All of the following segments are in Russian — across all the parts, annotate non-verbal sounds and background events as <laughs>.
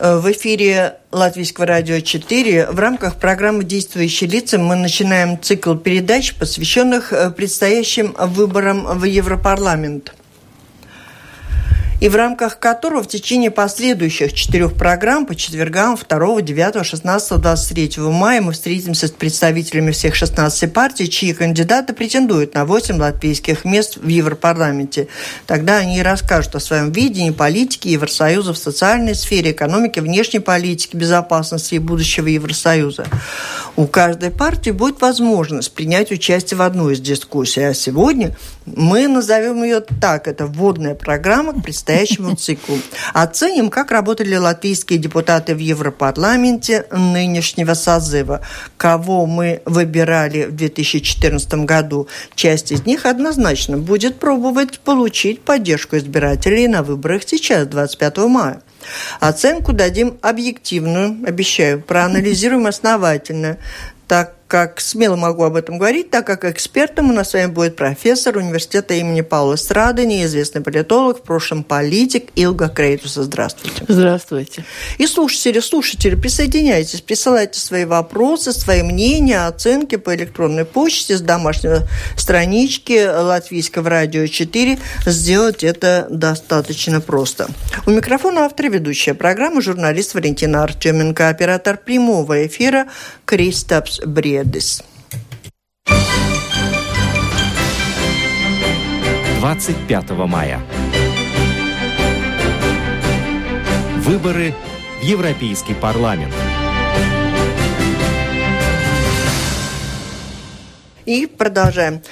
Э, в эфире Латвийского радио 4 в рамках программы «Действующие лица» мы начинаем цикл передач, посвященных э, предстоящим выборам в Европарламент и в рамках которого в течение последующих четырех программ по четвергам 2, 9, 16, 23 мая мы встретимся с представителями всех 16 партий, чьи кандидаты претендуют на 8 латвийских мест в Европарламенте. Тогда они и расскажут о своем видении политики Евросоюза в социальной сфере, экономики, внешней политики, безопасности и будущего Евросоюза. У каждой партии будет возможность принять участие в одной из дискуссий. А сегодня мы назовем ее так. Это вводная программа к предстоящему <laughs> циклу. Оценим, как работали латвийские депутаты в Европарламенте нынешнего созыва. Кого мы выбирали в 2014 году. Часть из них однозначно будет пробовать получить поддержку избирателей на выборах сейчас, 25 мая. Оценку дадим объективную, обещаю, проанализируем основательно, так как смело могу об этом говорить, так как экспертом у нас с вами будет профессор университета имени Паула Страды, неизвестный политолог, в прошлом политик Илга Крейтуса. Здравствуйте. Здравствуйте. И слушатели, слушатели, присоединяйтесь, присылайте свои вопросы, свои мнения, оценки по электронной почте с домашней странички Латвийского радио 4. Сделать это достаточно просто. У микрофона автор ведущая программы журналист Валентина Артеменко, оператор прямого эфира Кристапс Бред. Guedes. 25 мая. Выборы в Европейский парламент. И продолжаем.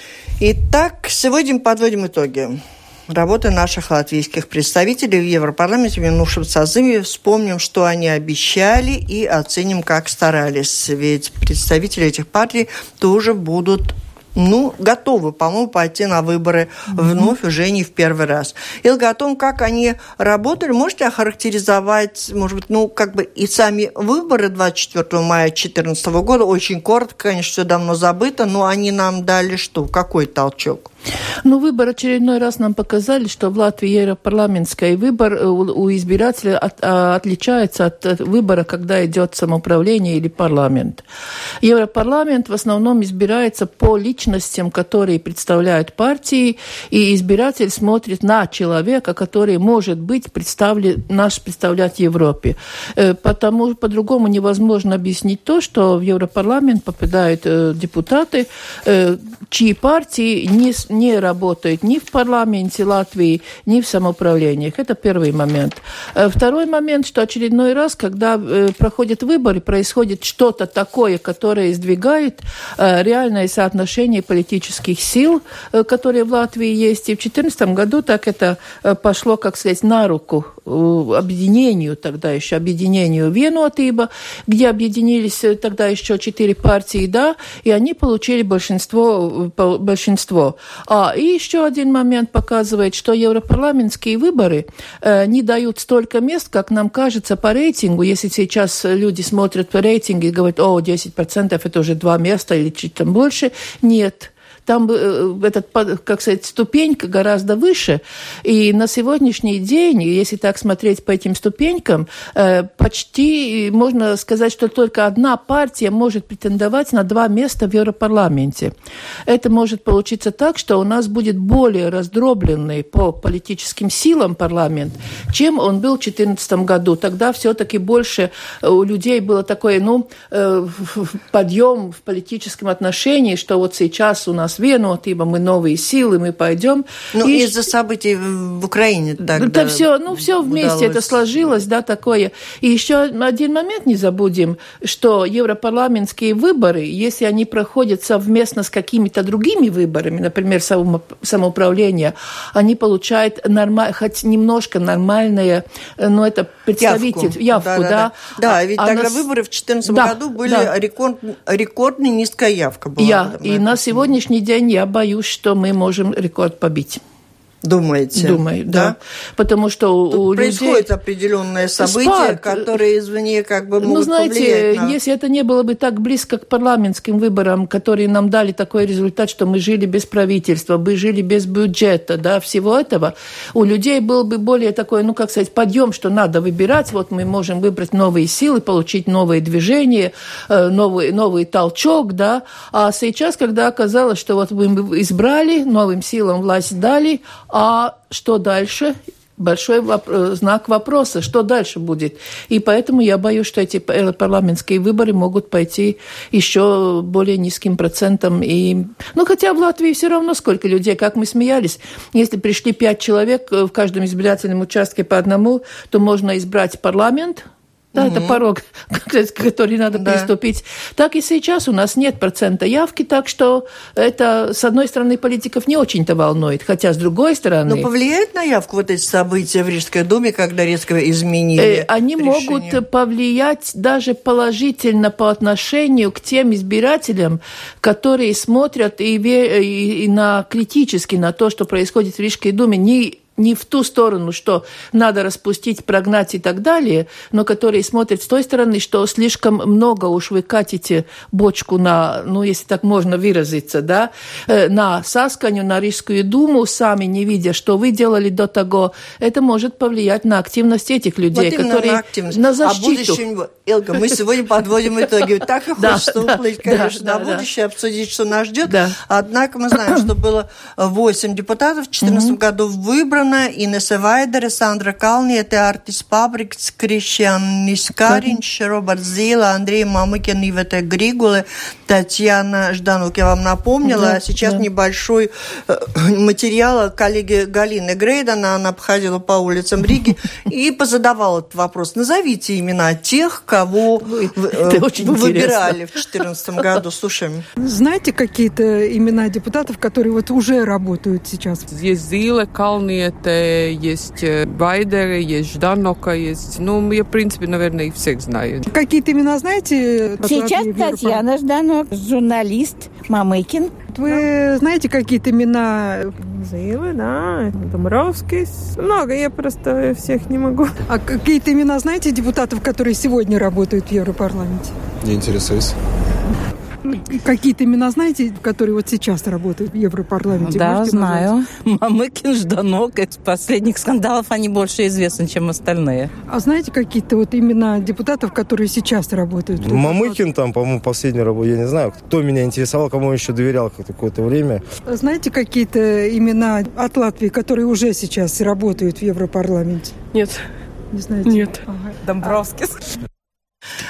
Итак, сегодня подводим итоги работы наших латвийских представителей в Европарламенте в минувшем созыве. Вспомним, что они обещали и оценим, как старались. Ведь представители этих партий тоже будут ну, готовы, по-моему, пойти на выборы вновь уже не в первый раз. Илга, о том, как они работали, можете охарактеризовать, может быть, ну, как бы и сами выборы 24 мая 2014 года, очень коротко, конечно, все давно забыто, но они нам дали что, какой толчок? Ну, выбор очередной раз нам показали, что в Латвии европарламентский выбор э, у избирателя от, а, отличается от выбора, когда идет самоуправление или парламент. Европарламент в основном избирается по личностям, которые представляют партии, и избиратель смотрит на человека, который может быть представлен, наш представлять Европе. Э, потому по-другому невозможно объяснить то, что в Европарламент попадают э, депутаты, чьи партии не не работают ни в парламенте Латвии, ни в самоуправлениях. Это первый момент. Э, второй момент, что очередной раз, когда э, проходят выборы, происходит что-то такое, которое сдвигает э, реальное соотношение политических сил, которые в Латвии есть. И в 2014 году так это пошло, как сказать, на руку объединению, тогда еще объединению Венотиба, где объединились тогда еще четыре партии, да, и они получили большинство. большинство. А, и еще один момент показывает, что европарламентские выборы э, не дают столько мест, как нам кажется по рейтингу. Если сейчас люди смотрят по рейтингу и говорят, о, 10% это уже два места или чуть там больше, нет там э, этот, как сказать, ступенька гораздо выше. И на сегодняшний день, если так смотреть по этим ступенькам, э, почти можно сказать, что только одна партия может претендовать на два места в Европарламенте. Это может получиться так, что у нас будет более раздробленный по политическим силам парламент, чем он был в 2014 году. Тогда все-таки больше у людей было такое, ну, э, подъем в политическом отношении, что вот сейчас у нас vienotība, мы новые силы, мы пойдем. Ну, и... из-за событий в Украине тогда Это все, ну, все вместе удалось. это сложилось, да, такое. И еще один момент не забудем, что европарламентские выборы, если они проходят совместно с какими-то другими выборами, например, самоуправление, они получают нормаль... хоть немножко нормальное, ну, это представитель, явку, явку да, да, да. Да, да а, ведь а тогда нас... выборы в 2014 да, году были да. рекорд, рекордно низкая явка была. Я, и на сегодняшний день я боюсь, что мы можем рекорд побить. Думаете? Думаю, да. да. Потому что Тут у происходит людей... определенное событие, спад. которое извне как бы могут Ну, знаете, на... если это не было бы так близко к парламентским выборам, которые нам дали такой результат, что мы жили без правительства, мы жили без бюджета, да, всего этого, у людей был бы более такой, ну, как сказать, подъем, что надо выбирать, вот мы можем выбрать новые силы, получить новые движения, э, новый, новый толчок, да. А сейчас, когда оказалось, что вот мы избрали, новым силам власть дали, а что дальше? большой воп- знак вопроса, что дальше будет. И поэтому я боюсь, что эти парламентские выборы могут пойти еще более низким процентом. И... Ну, хотя в Латвии все равно сколько людей, как мы смеялись. Если пришли пять человек э, в каждом избирательном участке по одному, то можно избрать парламент, да, угу. это порог, <laughs> который надо да. приступить. Так и сейчас у нас нет процента явки, так что это, с одной стороны, политиков не очень-то волнует, хотя с другой стороны... Но повлияет на явку вот эти события в Рижской думе, когда резко изменили э, Они решение? могут повлиять даже положительно по отношению к тем избирателям, которые смотрят и, и, и на критически на то, что происходит в Рижской думе, не не в ту сторону, что надо распустить, прогнать и так далее, но которые смотрят с той стороны, что слишком много уж вы катите бочку на, ну, если так можно выразиться, да, э, на Сасканю, на Рижскую думу, сами не видя, что вы делали до того, это может повлиять на активность этих людей, вот которые на, активность. на а защиту. А будущем, Элга, мы сегодня подводим итоги. Так и <laughs> хочется уплыть, конечно, на будущее, обсудить, что нас ждет. Однако мы знаем, что было 8 депутатов в 2014 году выбрано Ivana, Inese Vaidere, Sandra Kalniete, Artis Pabrikts, Krišjānis Kariņš, Роберт Зила, Андрей Мамыкин, Ивета Григулы, Татьяна Жданук, я вам напомнила. Да, а сейчас да. небольшой э, <clears throat> материал коллеги Галины Грейдена, она походила по улицам Риги <laughs> и позадавала этот вопрос. Назовите имена тех, кого вы, э, вы выбирали в 2014 <laughs> году. Слушаем. Знаете какие-то имена депутатов, которые вот уже работают сейчас? Есть Зила, Калниет, есть Байдеры, есть Жданока, есть... Ну, я, в принципе, наверное, их всех знаю. Какие-то имена знаете? Сейчас Татьяна Жданок, журналист Мамыкин. Вы знаете какие-то имена? Зилы, да, Домбровский. Много, я просто всех не могу. А какие-то имена знаете депутатов, которые сегодня работают в Европарламенте? Не интересуюсь. Какие-то имена знаете, которые вот сейчас работают в Европарламенте? Да, Можете знаю. Назвать? Мамыкин, Жданок. Из последних скандалов они больше известны, чем остальные. А знаете какие-то вот имена депутатов, которые сейчас работают? Мамыкин там, по-моему, последний работа. Я не знаю, кто меня интересовал, кому еще доверял какое-то время. Знаете какие-то имена от Латвии, которые уже сейчас работают в Европарламенте? Нет. Не знаете? Нет. Ага. Домбровский.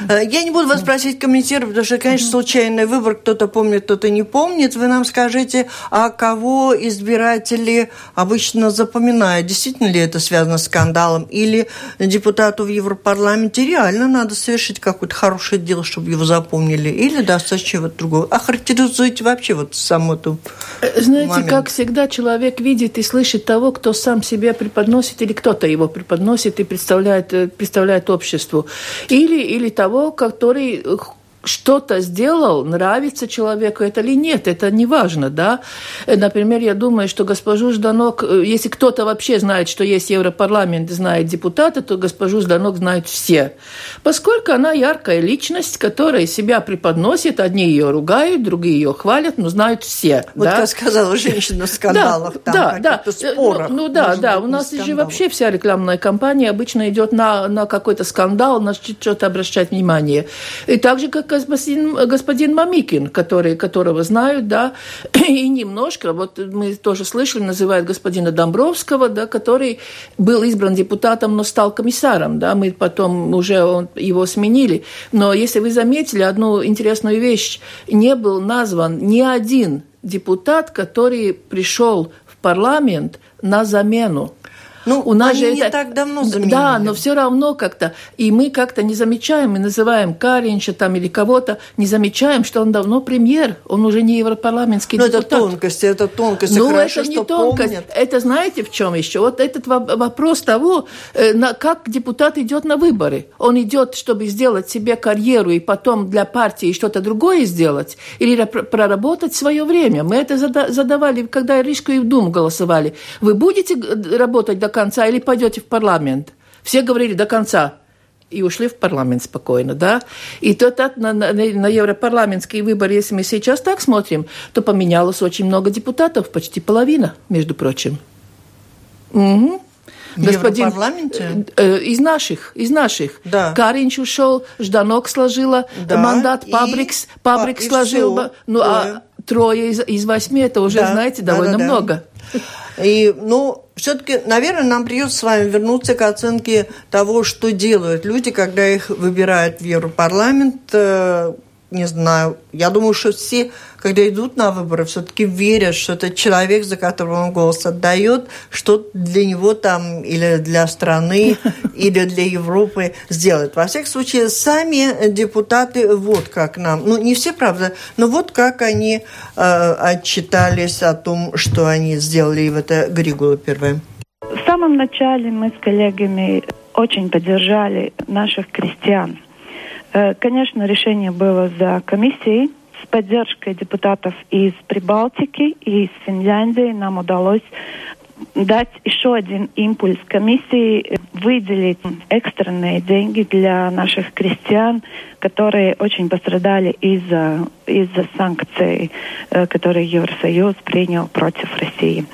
Э, я не буду вас просить комментировать, потому что, конечно, случайный выбор, кто-то помнит, кто-то не помнит. Вы нам скажите, а кого избиратели обычно запоминают? Действительно ли это связано с скандалом? Или депутату в Европарламенте реально надо совершить какое-то хорошее дело, чтобы его запомнили? Или достаточно чего-то другого? Охарактеризуйте вообще вот саму эту Знаете, момент. как всегда человек видит и слышит того, кто сам себя преподносит, или кто-то его преподносит и представляет, э, представляет обществу. Или, или того, который что-то сделал, нравится человеку это или нет, это не важно, да. Э, например, я думаю, что госпожу Жданок, э, если кто-то вообще знает, что есть Европарламент, знает депутаты, то госпожу Жданок знают все. Поскольку она яркая личность, которая себя преподносит, одни ее ругают, другие ее хвалят, но знают все. Вот да? как сказала женщина в скандалах, да, там, да, да. спорах. Ну, ну да, да, у нас же вообще вся рекламная кампания обычно идет на, на какой-то скандал, на что-то обращать внимание. И так же, как господин, господин Мамикин, который, которого знают, да, <clears throat> и немножко, вот мы тоже слышали, называют господина Домбровского, да, который был избран депутатом, но стал комиссаром, да, мы потом уже он, его сменили. Но если вы заметили одну интересную вещь, не был назван ни один депутат, который пришел в парламент на замену. Ну, у нас же не это... так давно заменили. Да, но все равно как-то, и мы как-то не замечаем, мы называем Каринча там или кого-то, не замечаем, что он давно премьер, он уже не европарламентский но депутат. это тонкость, это тонкость. Ну, это не тонкость, помнят. это знаете в чем еще? Вот этот вопрос того, э, как депутат идет на выборы. Он идет, чтобы сделать себе карьеру и потом для партии что-то другое сделать, или проработать свое время. Мы это задавали, когда Ришку и в Думу голосовали. Вы будете работать до конца или пойдете в парламент? Все говорили до конца и ушли в парламент спокойно, да. И то так на, на, на европарламентские выборы, если мы сейчас так смотрим, то поменялось очень много депутатов, почти половина, между прочим. Угу. В Господин, парламенте? Э, э, из наших, из наших. Да. Каринч ушел, Жданок сложила да. мандат, Пабрикс, Пабрикс сложил. Ну, а трое из, из восьми, это уже, да. знаете, довольно да, да, много. И, ну, все-таки, наверное, нам придется с вами вернуться к оценке того, что делают люди, когда их выбирают в Европарламент. Не знаю, я думаю, что все, когда идут на выборы, все-таки верят, что это человек, за которого он голос отдает, что для него там или для страны, <laughs> или для Европы сделает. Во всех случаях, сами депутаты, вот как нам, ну не все, правда, но вот как они э, отчитались о том, что они сделали, и в это Григула первое. В самом начале мы с коллегами очень поддержали наших крестьян – конечно, решение было за комиссией. С поддержкой депутатов из Прибалтики и из Финляндии нам удалось дать еще один импульс комиссии, выделить экстренные деньги для наших крестьян, которые очень пострадали из-за из санкций, э, которые Евросоюз принял против России.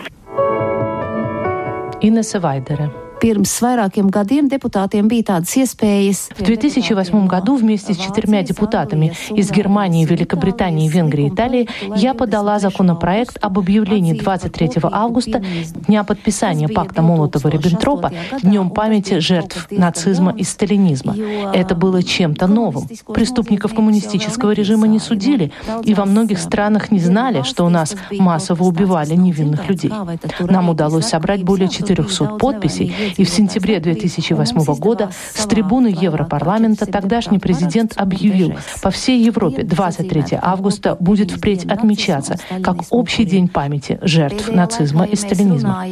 Инесса Вайдера. Pirms vairākiem gadiem депутатiem bija tādas iespējas. В 2008 году вместе с четырьмя депутатами из Германии, Великобритании, Венгрии и Италии я подала законопроект об объявлении 23 августа Дня подписания пакта Молотова-Риббентропа Днем памяти жертв нацизма и сталинизма. Это было чем-то новым. Преступников коммунистического режима не судили, и во многих странах не знали, что у нас массово убивали невинных людей. Нам удалось собрать более 400 подписей, и в сентябре 2008 года с трибуны Европарламента тогдашний президент объявил, по всей Европе 23 августа будет впредь отмечаться как общий день памяти жертв нацизма и сталинизма.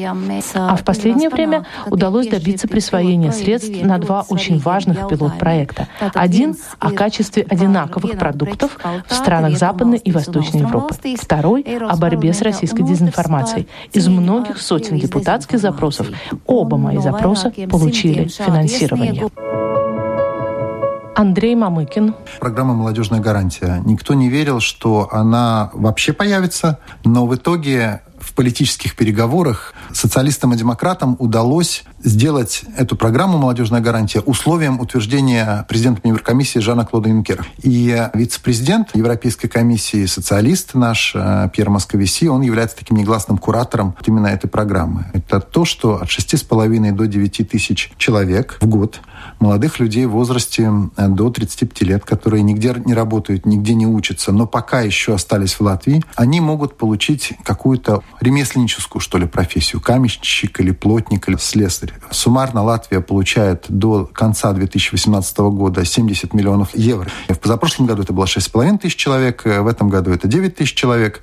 А в последнее время удалось добиться присвоения средств на два очень важных пилот-проекта. Один — о качестве одинаковых продуктов в странах Западной и Восточной Европы. Второй — о борьбе с российской дезинформацией. Из многих сотен депутатских запросов оба мои запросы запроса получили финансирование. Андрей Мамыкин. Программа «Молодежная гарантия». Никто не верил, что она вообще появится, но в итоге в политических переговорах социалистам и демократам удалось сделать эту программу «Молодежная гарантия» условием утверждения президентом Еврокомиссии Жана Клода Юнкера. И вице-президент Европейской комиссии, социалист наш э, Пьер Московиси, он является таким негласным куратором именно этой программы. Это то, что от 6,5 до 9 тысяч человек в год молодых людей в возрасте э, до 35 лет, которые нигде не работают, нигде не учатся, но пока еще остались в Латвии, они могут получить какую-то ремесленническую, что ли, профессию. Каменщик или плотник или слесарь. Суммарно Латвия получает до конца 2018 года 70 миллионов евро. В позапрошлом году это было 6,5 тысяч человек, э, в этом году это 9 тысяч человек.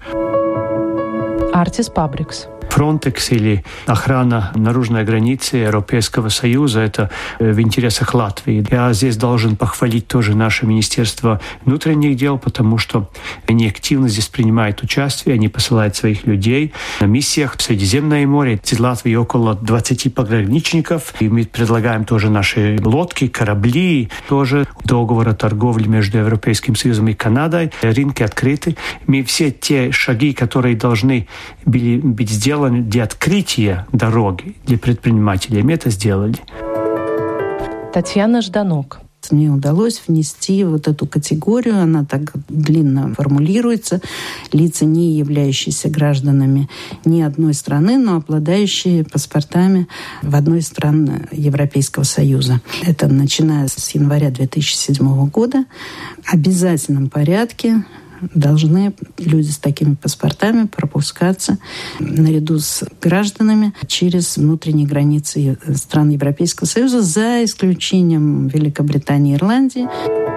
Артис Пабрикс. Фронтекс или охрана наружной границы Европейского Союза, это э, в интересах Латвии. Я здесь должен похвалить тоже наше Министерство внутренних дел, потому что они активно здесь принимают участие, они посылают своих людей на миссиях в Средиземное море. Из Латвии около 20 пограничников, и мы предлагаем тоже наши лодки, корабли, тоже договор о торговле между Европейским Союзом и Канадой. Рынки открыты. Мы все те шаги, которые должны были быть сделаны, сделаны для открытия дороги для предпринимателей. Мы это сделали. Татьяна Жданок. Мне удалось внести вот эту категорию, она так длинно формулируется, лица, не являющиеся гражданами ни одной страны, но обладающие паспортами в одной из стран Европейского Союза. Это начиная с января 2007 года. В обязательном порядке должны люди с такими паспортами пропускаться наряду с гражданами через внутренние границы стран Европейского Союза, за исключением Великобритании и Ирландии.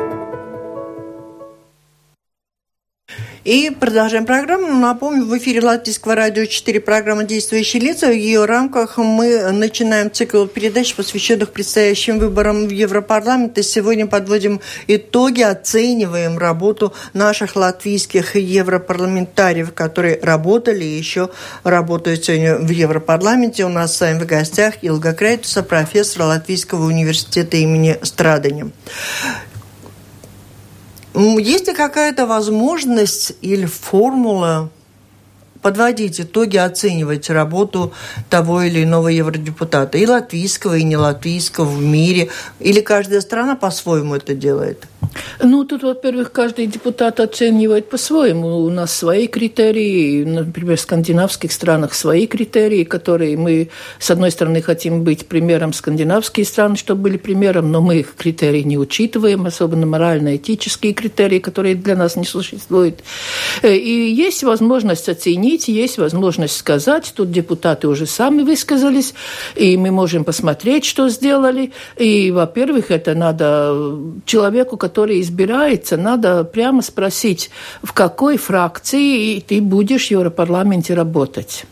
И продолжаем программу. Напомню, в эфире Латвийского радио 4 программа «Действующие лица». В ее рамках мы начинаем цикл передач, посвященных предстоящим выборам в Европарламент. И сегодня подводим итоги, оцениваем работу наших латвийских европарламентариев, которые работали и еще работают сегодня в Европарламенте. У нас с вами в гостях Илга Крейтуса, профессор Латвийского университета имени Страдания. Есть ли какая-то возможность или формула подводить итоги, оценивать работу того или иного евродепутата, и латвийского, и не латвийского в мире, или каждая страна по-своему это делает? Ну, тут, во-первых, каждый депутат оценивает по-своему. У нас свои критерии, например, в скандинавских странах свои критерии, которые мы, с одной стороны, хотим быть примером скандинавские страны, чтобы были примером, но мы их критерии не учитываем, особенно морально-этические критерии, которые для нас не существуют. Э, и есть возможность оценить, есть возможность сказать. Тут депутаты уже сами высказались, и мы можем посмотреть, что сделали. И, во-первых, это надо человеку, который который избирается, надо прямо спросить, в какой фракции ты будешь в Европарламенте работать.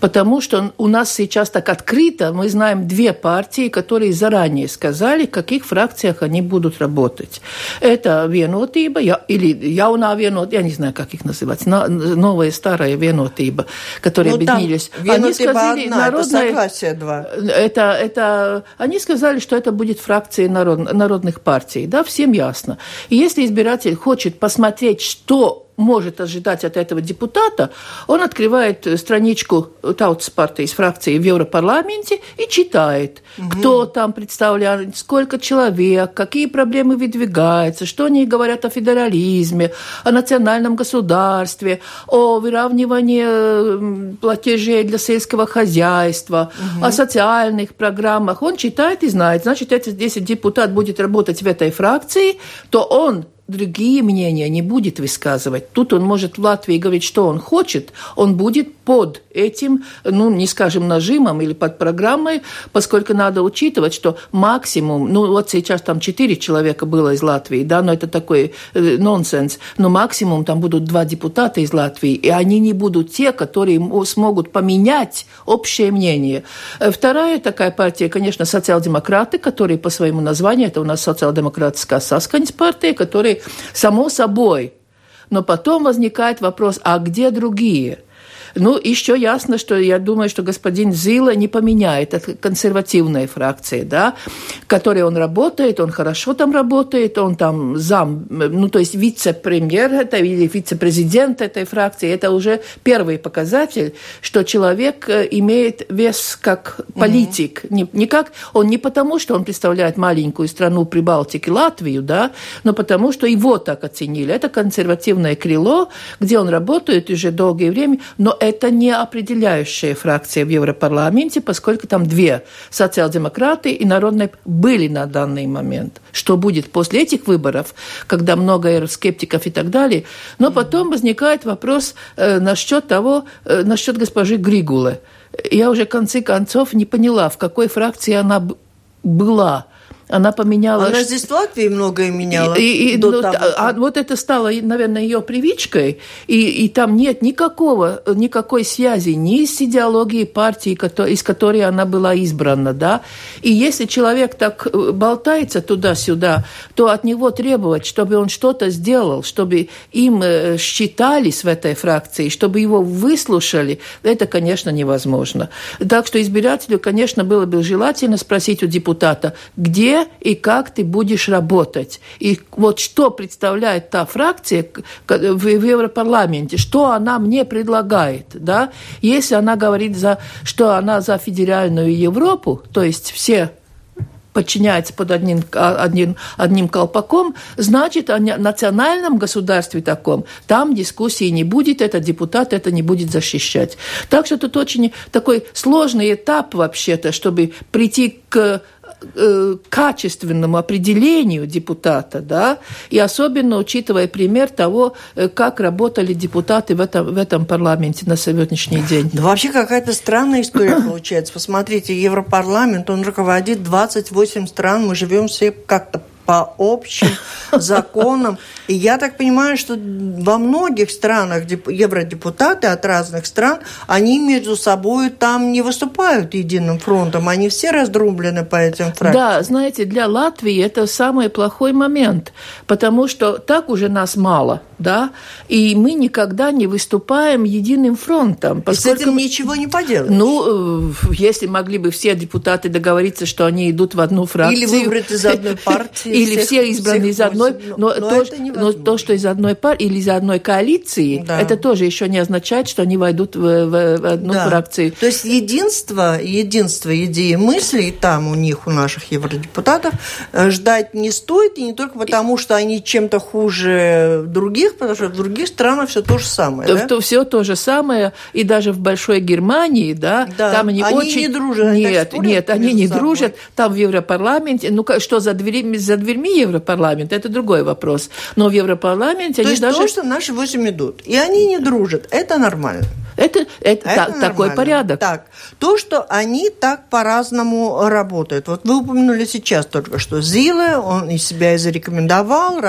Потому что у нас сейчас так открыто, мы знаем две партии, которые заранее сказали, в каких фракциях они будут работать. Это Венотиба, или Яуна Венотиба, я не знаю, как их называть, новая старая Венотиба, которые ну, объединились. Они сказали, одна, народная, это согласие два. Это, это, они сказали, что это будет фракция народ, народных партий. Да, всем ясно. И если избиратель хочет посмотреть, что может ожидать от этого депутата, он открывает страничку Таутс партии из фракции в Европарламенте и читает, угу. кто там представляет, сколько человек, какие проблемы выдвигаются, что они говорят о федерализме, о национальном государстве, о выравнивании платежей для сельского хозяйства, угу. о социальных программах. Он читает и знает. Значит, если депутат будет работать в этой фракции, то он другие мнения не будет высказывать. Тут он может в Латвии говорить, что он хочет, он будет под этим, ну, не скажем, нажимом или под программой, поскольку надо учитывать, что максимум, ну, вот сейчас там четыре человека было из Латвии, да, но это такой э, нонсенс, но максимум там будут два депутата из Латвии, и они не будут те, которые смогут поменять общее мнение. Э, вторая такая партия, конечно, социал-демократы, которые по своему названию, это у нас социал-демократская Сасканс партия, которые само собой. Но потом возникает вопрос, а где другие? Ну, еще ясно, что я думаю, что господин Зила не поменяет. Это консервативная фракция, да, в которой он работает, он хорошо там работает, он там зам, ну, то есть вице-премьер это или вице-президент этой фракции. Это уже первый показатель, что человек э, имеет вес как политик. Mm-hmm. Не, не как, он не потому, что он представляет маленькую страну Прибалтики, Латвию, да, но потому, что его так оценили. Это консервативное крыло, где он работает уже долгое время, но это не определяющая фракция в Европарламенте, поскольку там две социал-демократы и народные были на данный момент. Что будет после этих выборов, когда много скептиков и так далее. Но потом возникает вопрос э, насчет того, э, насчет госпожи Григулы. Я уже в конце концов не поняла, в какой фракции она была она поменяла... Она здесь в Латвии многое меняла. И, и, до ну, того, а, вот это стало, наверное, ее привычкой, и, и там нет никакого, никакой связи ни с идеологией партии, из которой она была избрана, да. И если человек так э, болтается туда-сюда, то от него требовать, чтобы он что-то сделал, чтобы им э, считались в этой фракции, чтобы его выслушали, это, конечно, невозможно. Так что избирателю, конечно, было бы желательно спросить у депутата, где и как ты будешь работать. И вот что представляет та фракция в Европарламенте, что она мне предлагает. Да? Если она говорит, за, что она за федеральную Европу, то есть все подчиняется под одним, одним, одним колпаком, значит, о национальном государстве таком, там дискуссии не будет, этот депутат это не будет защищать. Так что тут очень такой сложный этап вообще-то, чтобы прийти к э, качественному определению депутата, да, и особенно учитывая пример того, э, как работали депутаты в этом, в этом парламенте на сегодняшний день. Да вообще какая-то странная история <coughs> получается. Посмотрите, Европарламент, он руководит 28 стран, мы живем все как-то по общим <laughs> законам. И я так понимаю, что во многих странах евродепутаты от разных стран, они между собой там не выступают единым фронтом, они все раздрублены по этим фракциям. Да, знаете, для Латвии это самый плохой момент, потому что так уже нас мало, да, и мы никогда не выступаем единым фронтом. Поскольку... И с этим ничего не поделаешь. Ну, э, если могли бы все депутаты договориться, что они идут в одну фракцию. Или выбрать из одной <laughs> партии или все избраны из одной, но, но, то, но то, что из одной партии или из одной коалиции, да. это тоже еще не означает, что они войдут в, в, в одну да. фракцию. То есть единство, единство идеи мыслей там у них, у наших евродепутатов, э, ждать не стоит, и не только потому, что они чем-то хуже других, потому что в других странах все то же самое. То, да? то, все то же самое, и даже в Большой Германии, да, да. там они, они очень... не дружат. Нет, нет, они не собой. дружат. Там в Европарламенте, ну что за дверями, за дверьми Европарламента, это другой вопрос. Но в Европарламенте то они есть даже... то, что наши восемь идут, и они не дружат, это нормально. Это, это, это та, такой порядок. Так, то, что они так по-разному работают. Вот вы упомянули сейчас только что Зиле, он из себя и зарекомендовал,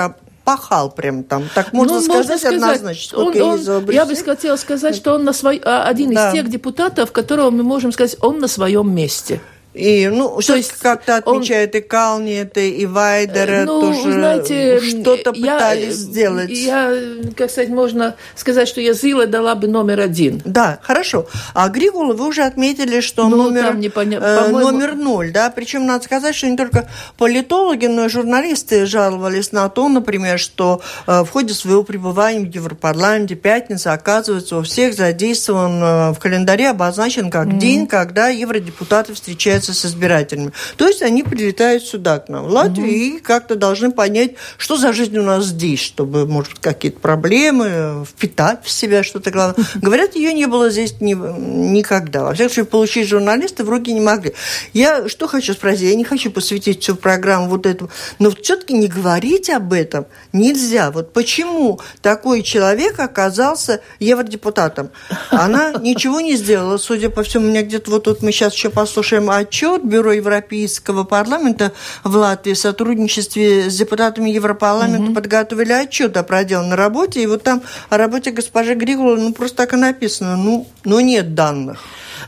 пахал прям там. Так можно, ну, сказать, можно сказать однозначно. Он, он, я бы хотела сказать, что он на свой, а, один да. из тех депутатов, которого мы можем сказать, он на своем месте. И, ну, то есть как-то отмечает он... и Кални, это и Вайдера ну, тоже знаете, что-то пытались я, сделать. Я, как сказать, можно сказать, что я Зила дала бы номер один. Да, хорошо. А Григула вы уже отметили, что ну, номер, не поня... э, номер ноль, да? Причем надо сказать, что не только политологи, но и журналисты жаловались на то, например, что э, в ходе своего пребывания в Европарламенте пятница, оказывается, у всех задействован э, в календаре обозначен как mm. день, когда евродепутаты встречаются встречаются с избирателями. То есть они прилетают сюда, к нам, в Латвию, угу. и как-то должны понять, что за жизнь у нас здесь, чтобы, может, какие-то проблемы, впитать в себя что-то главное. <laughs> Говорят, ее не было здесь ни, никогда. Во всяком случае, получить журналисты в руки не могли. Я что хочу спросить? Я не хочу посвятить всю программу вот этому, но все-таки не говорить об этом нельзя. Вот почему такой человек оказался евродепутатом? Она <laughs> ничего не сделала, судя по всему, у меня где-то вот тут мы сейчас еще послушаем о отчет Бюро Европейского парламента в Латвии в сотрудничестве с депутатами Европарламента угу. подготовили отчет о проделанной работе. И вот там о работе госпожи Григола, ну, просто так и написано. Ну, ну нет данных.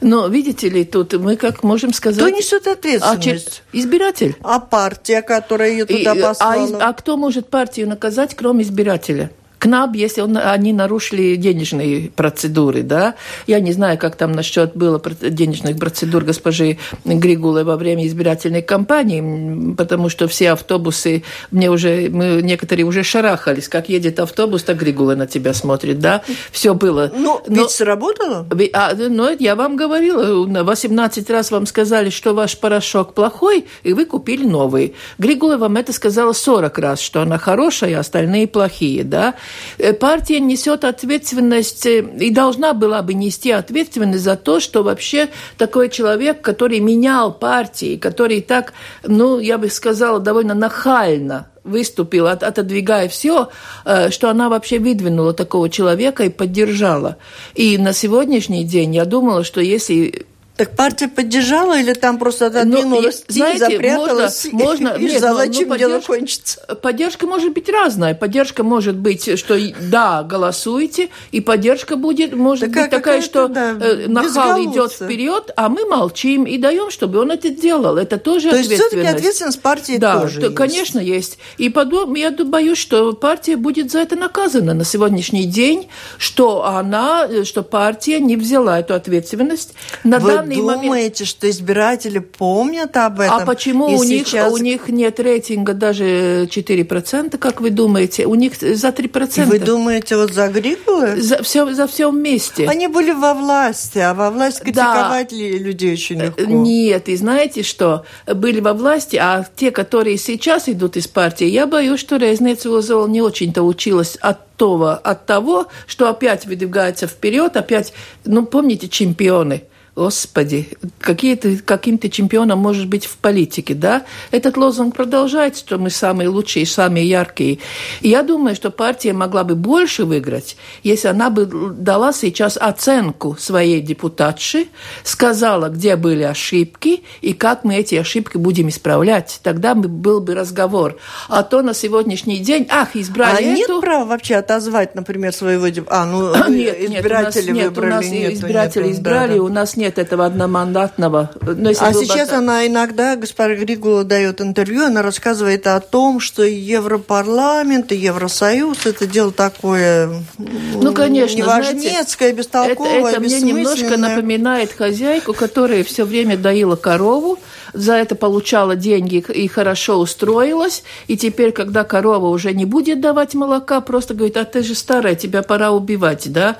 Но видите ли, тут мы как можем сказать... Кто несет ответственность? А, избиратель. А партия, которая ее туда и, послала? А, а кто может партию наказать, кроме избирателя? КНАБ, если он, они нарушили денежные процедуры, да. Я не знаю, как там насчет было денежных процедур госпожи Григулы во время избирательной кампании, потому что все автобусы, мне уже, мы некоторые уже шарахались, как едет автобус, так Григула на тебя смотрит, да. Все было. Ну, но, ведь сработало? А, ну, я вам говорила, 18 раз вам сказали, что ваш порошок плохой, и вы купили новый. Григула вам это сказала 40 раз, что она хорошая, а остальные плохие, да. Э, партия несет ответственность э, и должна была бы нести ответственность за то, что вообще такой человек, который менял партии, который так, ну, я бы сказала, довольно нахально выступил, от, отодвигая все, э, что она вообще выдвинула такого человека и поддержала. И на сегодняшний день я думала, что если так партия поддержала или там просто отодвинулась, ну, знаете, запряталась? Можно, <laughs> можно, <laughs> и, нет, ждала, ну, чем ну, дело кончится. Поддержка может быть разная. Поддержка может быть, что да, голосуйте, и поддержка будет, может так, быть такая, что да, э, нахал идет вперед, а мы молчим и даем, чтобы он это делал. Это тоже То ответственность. То есть все-таки ответственность партии да, тоже то, есть. конечно, есть. И подум, я боюсь, что партия будет за это наказана на сегодняшний день, что она, что партия не взяла эту ответственность. На Вы думаете, момент... что избиратели помнят об этом? А почему у них, сейчас... у них нет рейтинга даже 4%, как вы думаете? У них за 3%. Вы думаете, вот за Григулы? За все, за все вместе. Они были во власти, а во власть критиковать да. людей очень легко. Нет, и знаете что? Были во власти, а те, которые сейчас идут из партии, я боюсь, что Резнец не очень-то училась от того, от того, что опять выдвигается вперед, опять, ну, помните, чемпионы – Господи, какие ты, каким ты чемпионом можешь быть в политике, да? Этот лозунг продолжается, что мы самые лучшие, самые яркие. И я думаю, что партия могла бы больше выиграть, если она бы дала сейчас оценку своей депутатши, сказала, где были ошибки и как мы эти ошибки будем исправлять. Тогда был бы разговор. А то на сегодняшний день, ах, избрали а эту... нет права вообще отозвать, например, своего... А, ну, <coughs> нет, избиратели нет, выбрали. У нас нет, избиратели нет, избрали, да, да. у нас нет этого одномандатного. Но а сейчас бы... она иногда, госпожа Григула дает интервью, она рассказывает о том, что Европарламент и Евросоюз это дело такое ну, конечно, неважнецкое, бестолковое, Это, это мне немножко напоминает хозяйку, которая все время доила корову, за это получала деньги и хорошо устроилась, и теперь, когда корова уже не будет давать молока, просто говорит, а ты же старая, тебя пора убивать, да?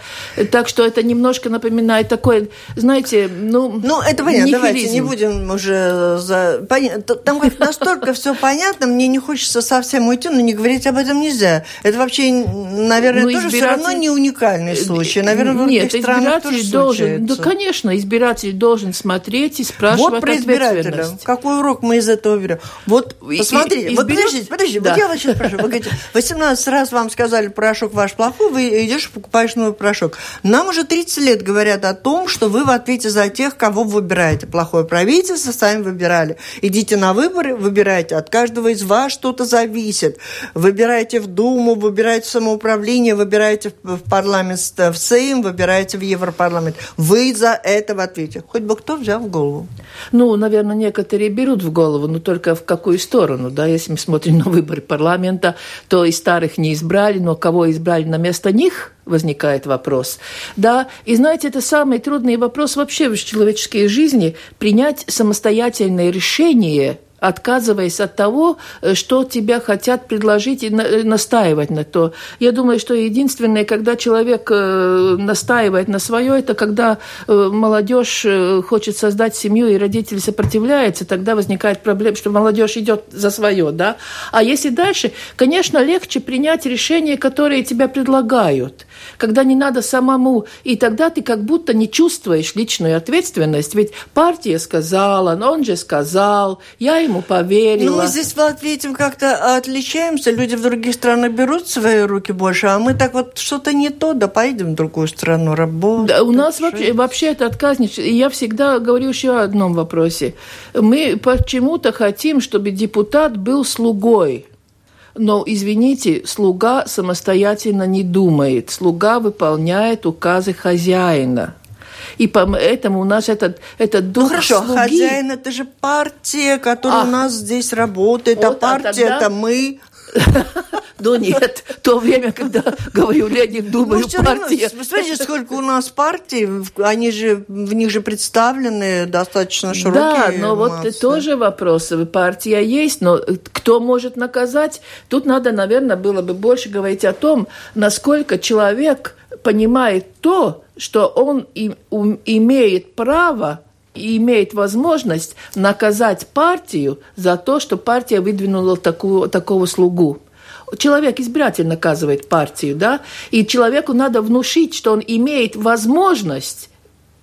Так что это немножко напоминает такое, знаете, ну... Ну, это понятно, давайте не будем уже... За... Там настолько все понятно, мне не хочется совсем уйти, но не говорить об этом нельзя. Это вообще, наверное, ну, тоже избиратель... все равно не уникальный случай. Наверное, в Нет, избиратель должен, да, конечно, избиратель должен смотреть и спрашивать вот про избирателя. Какой урок мы из этого берем? Вот, посмотрите, и, вот подождите, подождите, да. вот я вас сейчас спрашиваю. Вы говорите, 18 раз вам сказали, порошок ваш плохой, вы идешь и покупаешь новый порошок. Нам уже 30 лет говорят о том, что вы в ответе за тех, кого вы выбираете. Плохое правительство сами выбирали. Идите на выборы, выбирайте. От каждого из вас что-то зависит. Выбирайте в Думу, выбирайте в самоуправление, выбирайте в парламент, в Сейм, выбирайте в Европарламент. Вы за это в ответе. Хоть бы кто взял в голову. Ну, наверное, некоторые берут в голову, но только в какую сторону, да, если мы смотрим на выборы парламента, то и старых не избрали, но кого избрали на место них, возникает вопрос. Да, и знаете, это самый трудный вопрос вообще в человеческой жизни, принять самостоятельное решение – отказываясь от того, э, что тебя хотят предложить и э, настаивать на то. Я думаю, что единственное, когда человек э, настаивает на свое, это когда молодежь хочет создать семью, и родители сопротивляются, тогда возникает проблема, что молодежь идет за свое, да. А если дальше, конечно, легче принять решения, которые тебя предлагают когда не надо самому, и тогда ты как будто не чувствуешь личную ответственность, ведь партия сказала, он же сказал, я ему поверила. Ну, мы здесь в Латвии этим как-то отличаемся, люди в других странах берут в свои руки больше, а мы так вот что-то не то, да поедем в другую страну работать. Да, у нас вообще, вообще это отказничество. Я всегда говорю еще о одном вопросе. Мы почему-то хотим, чтобы депутат был слугой. Но, извините, слуга самостоятельно не думает. Слуга выполняет указы хозяина. И поэтому у нас этот, этот дух ну, хорошо, слуги... хозяин – это же партия, которая а, у нас здесь работает, а вот, а партия – это мы. <laughs> Но нет, то время, когда говорю Ленин, думаю, ну, партия. Равно, смотрите, сколько у нас партий, они же, в них же представлены достаточно широкие Да, но массы. вот тоже вопрос. Партия есть, но кто может наказать? Тут надо, наверное, было бы больше говорить о том, насколько человек понимает то, что он имеет право имеет возможность наказать партию за то, что партия выдвинула такую, такого слугу. Человек, избиратель наказывает партию, да, и человеку надо внушить, что он имеет возможность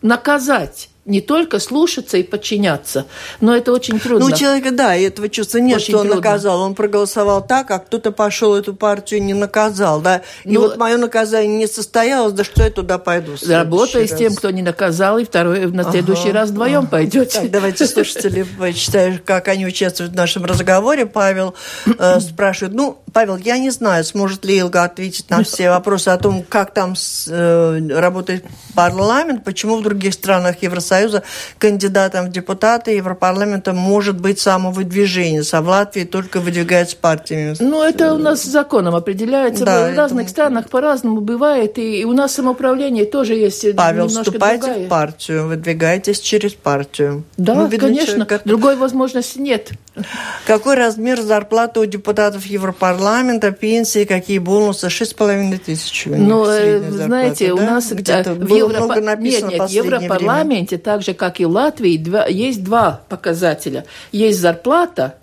наказать не только слушаться и подчиняться, но это очень трудно. Ну, у человека, да, этого чувства нет, очень что он трудно. наказал. Он проголосовал так, а кто-то пошел эту партию и не наказал, да. И ну, вот мое наказание не состоялось, да что я туда пойду. Работай с тем, кто не наказал, и второй, на следующий ага, раз вдвоем ага. пойдете. Так, давайте слушатели почитаем, как они участвуют в нашем разговоре. Павел э, <clears throat> спрашивает, ну, Павел, я не знаю, сможет ли Илга ответить на все вопросы о том, как там с, э, работает парламент, почему в других странах Евросоюза кандидатом в депутаты Европарламента может быть самовыдвижение, а в Латвии только выдвигается партиями. Ну, это у нас законом определяется. Да, в разных это... странах по-разному бывает, и у нас самоуправление тоже есть Павел, вступайте другая. в партию, выдвигайтесь через партию. Да, ну, видно, конечно, человек... другой возможности нет. Какой размер зарплаты у депутатов Европарламента, пенсии, какие бонусы? 6,5 тысяч. Ну, э, знаете, да? у нас где-то в Европа... нет, нет, в Европарламенте, время. Так же, как и в Латвии, два, есть два показателя. Есть зарплата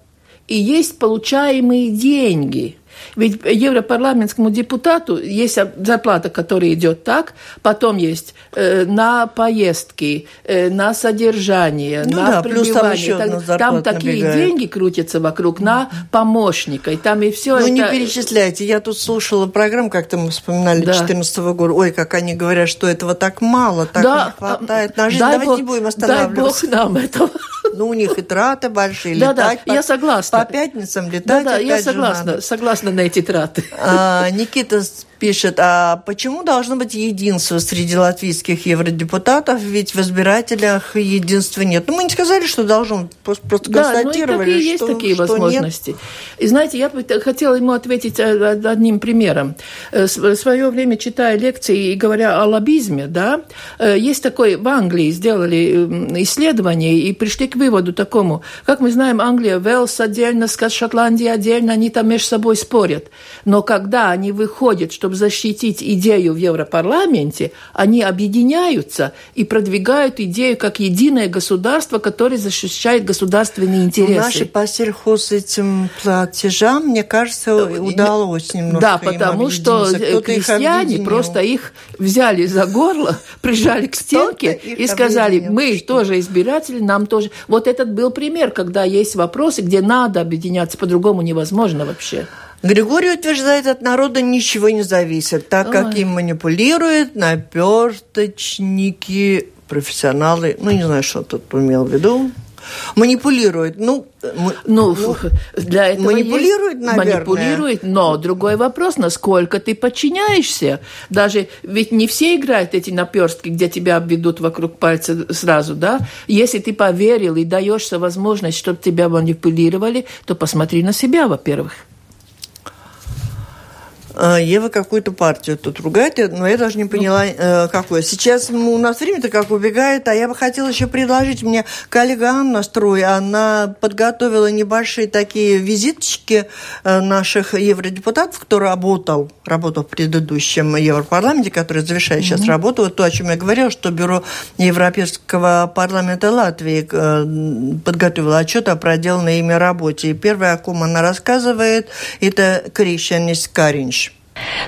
и есть получаемые деньги. Ведь европарламентскому депутату есть зарплата, которая идет так, потом есть э, на поездки, э, на содержание, ну на да, пребывание. Плюс там, там такие набегает. деньги крутятся вокруг на помощника, и там и все ну, это... не перечисляйте. Я тут слушала программу, как-то мы вспоминали Да. 2014 года. Ой, как они говорят, что этого так мало, так Да, не хватает на жизнь. дай Давайте бог- не будем дай останавливаться. бог нам этого. Ну, у них и траты большие. Да-да, летать по- я согласна. По пятницам летать Да-да, я опять же согласна, согласна на эти траты. А, Никита пишет, а почему должно быть единство среди латвийских евродепутатов, ведь в избирателях единства нет? Ну, мы не сказали, что должно, просто, Да, ну и констатировали, такие есть что, такие что нет. возможности. И знаете, я хотела ему ответить э, одним примером. Э, В свое время, читая лекции и говоря о лоббизме, да, э, есть такой, в Англии сделали м, исследование и пришли к выводу такому. Как мы знаем, Англия, Велс отдельно, Шотландия отдельно, они там между собой спорят. Но когда они выходят, чтобы защитить идею в Европарламенте, они объединяются и продвигают идею как единое государство, которое защищает государственные интересы. Наши по сельхоз этим платежам, мне кажется, удалось немножко Да, потому что э, их крестьяне объединил. просто их взяли за горло, <laughs> прижали к стенке их и сказали, мы тоже избиратели, нам тоже. Вот этот был пример, когда есть вопросы, где надо объединяться, по-другому невозможно вообще. Григорий утверждает, от народа ничего не зависит, так как Ой. им манипулируют наперсточники, профессионалы. Ну, не знаю, что тут имел в виду. Манипулируют. Ну, мы- Ну, для этого манипулирует, есть- наверное. Манипулирует, но другой вопрос, насколько ты подчиняешься. Даже ведь не все играют эти наперстки, где тебя обведут вокруг пальца сразу, да? Если ты поверил и даешься возможность, чтобы тебя манипулировали, то посмотри на себя, во-первых. А, Ева какую-то партию тут ругает, но я даже не поняла, э, какую. Сейчас ну, у нас время-то как убегает, а я бы хотела еще предложить мне коллега Анна Строй, она подготовила небольшие такие визиточки э, наших евродепутатов, кто работал, работал в предыдущем Европарламенте, который завершает сейчас работу. Вот то, о чем я говорила, что Бюро Европейского парламента Латвии э, подготовило отчет о проделанной ими работе. И первое, о ком она рассказывает, это Кришьянис Каринш.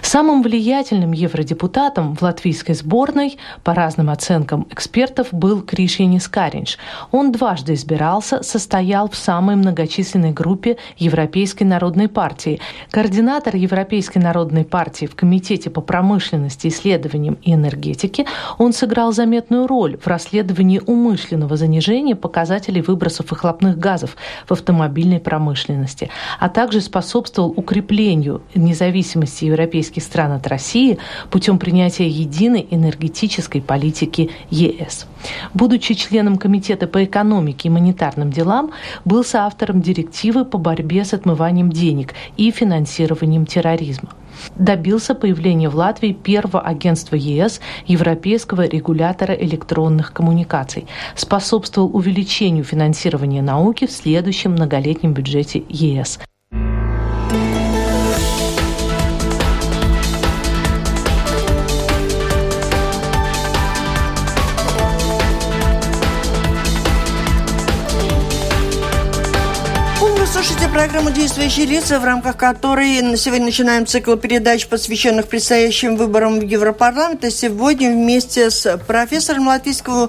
Самым влиятельным евродепутатом в латвийской сборной, по разным оценкам экспертов, был Кришьянис Каринш. Он дважды избирался, состоял в самой многочисленной группе Европейской народной партии. Координатор Европейской народной партии в Комитете по промышленности, исследованиям и энергетике, он сыграл заметную роль в расследовании умышленного занижения показателей выбросов выхлопных газов в автомобильной промышленности, а также способствовал укреплению независимости европейских стран от России путем принятия единой энергетической политики ЕС. Будучи членом Комитета по экономике и монетарным делам, был соавтором директивы по борьбе с отмыванием денег и финансированием терроризма добился появления в Латвии первого агентства ЕС, Европейского регулятора электронных коммуникаций, способствовал увеличению финансирования науки в следующем многолетнем бюджете ЕС. Программу «Действующие лица», в рамках которой на сегодня начинаем цикл передач, посвященных предстоящим выборам в Европарламент. И сегодня вместе с профессором Латвийского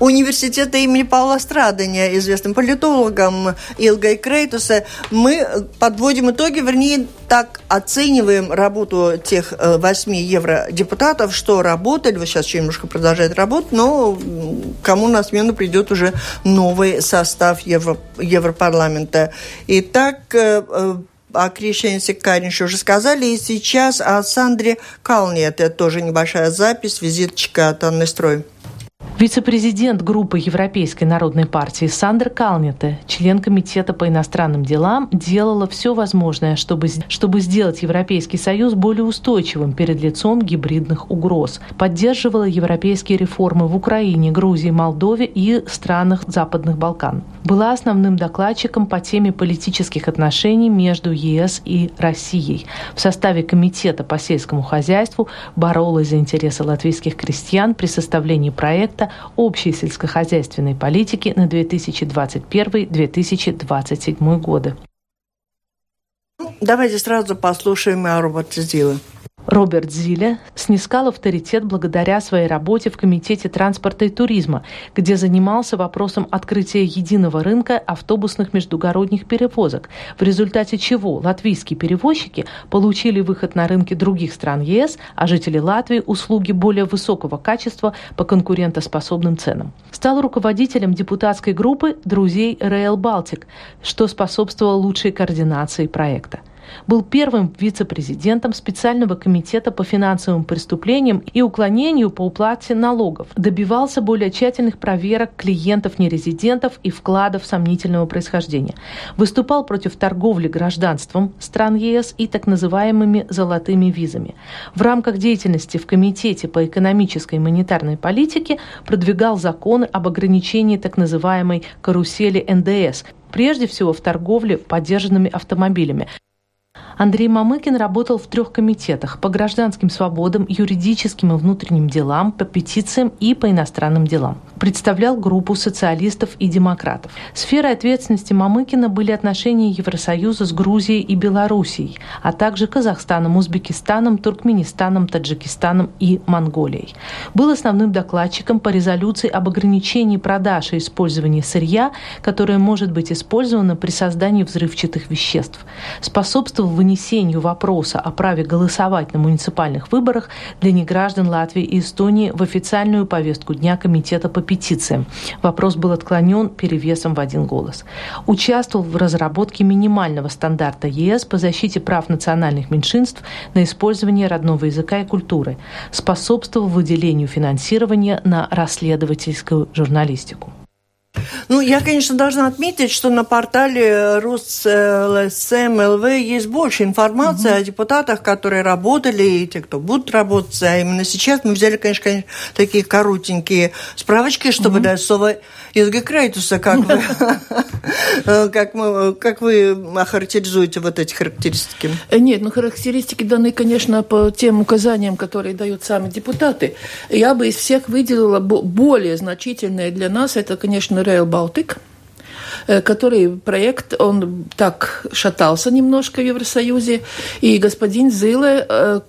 университета имени Павла Страдания, известным политологом Илгой Крейтуса, мы подводим итоги, вернее, так оцениваем работу тех э, восьми евродепутатов, что работали, вот сейчас еще немножко продолжает работать, но кому на смену придет уже новый состав Евро, Европарламента. Итак, э, э, о Кришенсе Каринше уже сказали, и сейчас о Сандре Кални. Это тоже небольшая запись, визиточка от Анны Строй. Вице-президент группы Европейской народной партии Сандер Калнете, член Комитета по иностранным делам, делала все возможное, чтобы, чтобы сделать Европейский Союз более устойчивым перед лицом гибридных угроз. Поддерживала европейские реформы в Украине, Грузии, Молдове и странах Западных Балкан. Была основным докладчиком по теме политических отношений между ЕС и Россией. В составе Комитета по сельскому хозяйству боролась за интересы латвийских крестьян при составлении проекта общей сельскохозяйственной политики на 2021-2027 годы. Ну, давайте сразу послушаем Аруба Тизилы. Роберт Зиле снискал авторитет благодаря своей работе в Комитете транспорта и туризма, где занимался вопросом открытия единого рынка автобусных междугородних перевозок, в результате чего латвийские перевозчики получили выход на рынки других стран ЕС, а жители Латвии – услуги более высокого качества по конкурентоспособным ценам. Стал руководителем депутатской группы «Друзей Rail Baltic», что способствовало лучшей координации проекта был первым вице-президентом специального комитета по финансовым преступлениям и уклонению по уплате налогов. Добивался более тщательных проверок клиентов-нерезидентов и вкладов сомнительного происхождения. Выступал против торговли гражданством стран ЕС и так называемыми «золотыми визами». В рамках деятельности в Комитете по экономической и монетарной политике продвигал законы об ограничении так называемой «карусели НДС», прежде всего в торговле поддержанными автомобилями. Андрей Мамыкин работал в трех комитетах по гражданским свободам, юридическим и внутренним делам, по петициям и по иностранным делам. Представлял группу социалистов и демократов. Сферой ответственности Мамыкина были отношения Евросоюза с Грузией и Белоруссией, а также Казахстаном, Узбекистаном, Туркменистаном, Таджикистаном и Монголией. Был основным докладчиком по резолюции об ограничении продаж и использования сырья, которое может быть использовано при создании взрывчатых веществ. Способствовал вынесению вопроса о праве голосовать на муниципальных выборах для неграждан Латвии и Эстонии в официальную повестку дня Комитета по петициям. Вопрос был отклонен перевесом в один голос. Участвовал в разработке минимального стандарта ЕС по защите прав национальных меньшинств на использование родного языка и культуры. Способствовал выделению финансирования на расследовательскую журналистику. Ну, я, конечно, должна отметить, что на портале rus.lsm.lv есть больше информации угу. о депутатах, которые работали, и те, кто будут работать. А именно сейчас мы взяли, конечно, конечно такие коротенькие справочки, чтобы угу. дать слово Изге Крейтуса, как вы, <laughs> как, мы, как вы охарактеризуете вот эти характеристики? Нет, ну характеристики даны, конечно, по тем указаниям, которые дают сами депутаты. Я бы из всех выделила более значительные для нас, это, конечно, Rail Baltic, э, который проект, он так шатался немножко в Евросоюзе, и господин Зиле э,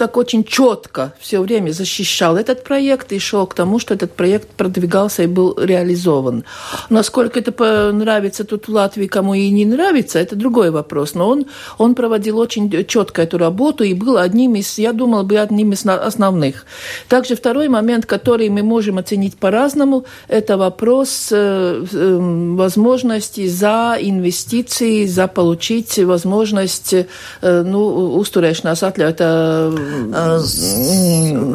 так очень четко все время защищал этот проект и шел к тому, что этот проект продвигался и был реализован. Насколько это нравится тут в Латвии, кому и не нравится, это другой вопрос. Но он, он проводил очень четко эту работу и был одним из, я думала, бы одним из основных. Также второй момент, который мы можем оценить по-разному, это вопрос э, э, возможности за инвестиции, за получить возможность, э, ну, устурēšanās atļaut Э,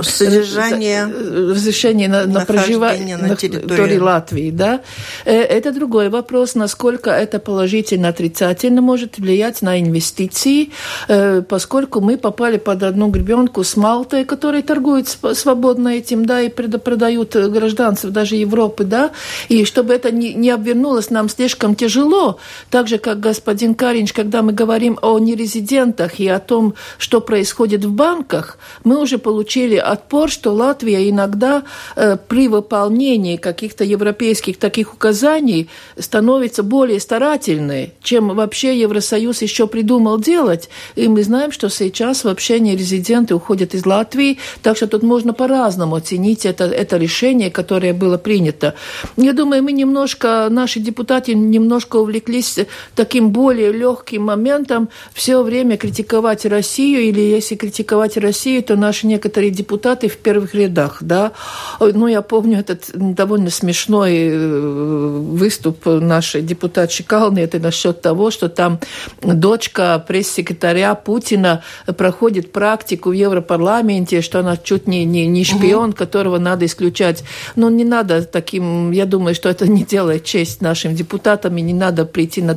содержание, разрешение на, на проживание на территории. Латвии, да, э, это другой вопрос, насколько это положительно, отрицательно может влиять на инвестиции, э, поскольку мы попали под одну гребенку с Малтой, которые торгуют свободно этим, да, и продают гражданцев даже Европы, да, и чтобы это не, не обвернулось нам слишком тяжело, так же, как господин Каринч, когда мы говорим о нерезидентах и о том, что происходит в банках, банках мы уже получили отпор, что Латвия иногда э, при выполнении каких-то европейских таких указаний становится более старательной, чем вообще Евросоюз еще придумал делать. И мы знаем, что сейчас вообще не резиденты уходят из Латвии, так что тут можно по-разному оценить это, это решение, которое было принято. Я думаю, мы немножко, наши депутаты немножко увлеклись таким более легким моментом все время критиковать Россию или если критиковать брать Россию, то наши некоторые депутаты в первых рядах, да. Ну, я помню этот довольно смешной э, выступ нашей депутатши Калны, это насчет того, что там дочка пресс-секретаря Путина проходит практику в Европарламенте, что она чуть не, не, не шпион, угу. которого надо исключать. Но не надо таким, я думаю, что это не делает честь нашим депутатам, и не надо прийти на,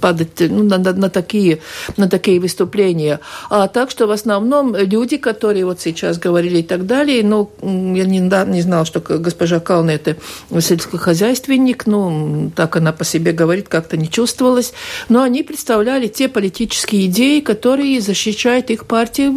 падать ну, на, на, на, такие, на такие выступления. А так что в основном люди, которые вот сейчас говорили и так далее, но я не, да, не знала, что госпожа Кална это сельскохозяйственник, ну, так она по себе говорит, как-то не чувствовалась, но они представляли те политические идеи, которые защищают их партии